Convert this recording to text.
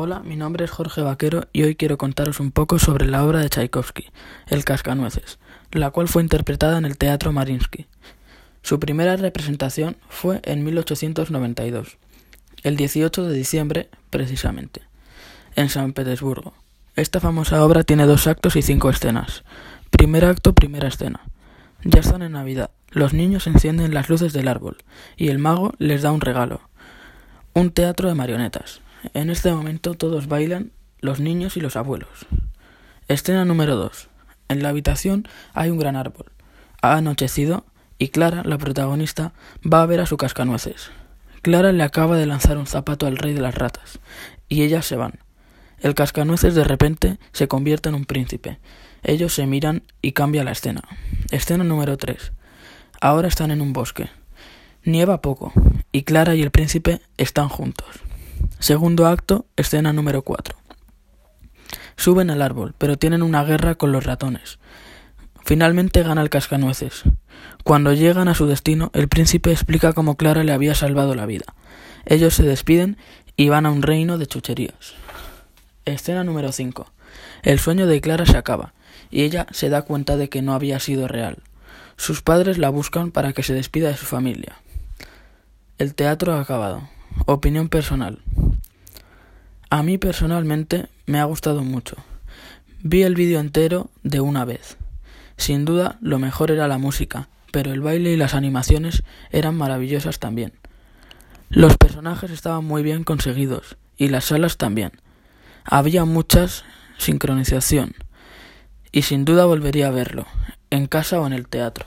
Hola, mi nombre es Jorge Vaquero y hoy quiero contaros un poco sobre la obra de Tchaikovsky, El Cascanueces, la cual fue interpretada en el Teatro Mariinsky. Su primera representación fue en 1892, el 18 de diciembre precisamente, en San Petersburgo. Esta famosa obra tiene dos actos y cinco escenas. Primer acto, primera escena. Ya están en Navidad. Los niños encienden las luces del árbol y el mago les da un regalo. Un teatro de marionetas. En este momento todos bailan, los niños y los abuelos. Escena número 2. En la habitación hay un gran árbol. Ha anochecido y Clara, la protagonista, va a ver a su cascanueces. Clara le acaba de lanzar un zapato al rey de las ratas y ellas se van. El cascanueces de repente se convierte en un príncipe. Ellos se miran y cambia la escena. Escena número 3. Ahora están en un bosque. Nieva poco y Clara y el príncipe están juntos. Segundo acto, escena número 4. Suben al árbol, pero tienen una guerra con los ratones. Finalmente gana el cascanueces. Cuando llegan a su destino, el príncipe explica cómo Clara le había salvado la vida. Ellos se despiden y van a un reino de chucherías. Escena número 5. El sueño de Clara se acaba, y ella se da cuenta de que no había sido real. Sus padres la buscan para que se despida de su familia. El teatro ha acabado. Opinión personal. A mí personalmente me ha gustado mucho. Vi el vídeo entero de una vez. Sin duda lo mejor era la música, pero el baile y las animaciones eran maravillosas también. Los personajes estaban muy bien conseguidos y las salas también. Había muchas sincronización y sin duda volvería a verlo, en casa o en el teatro.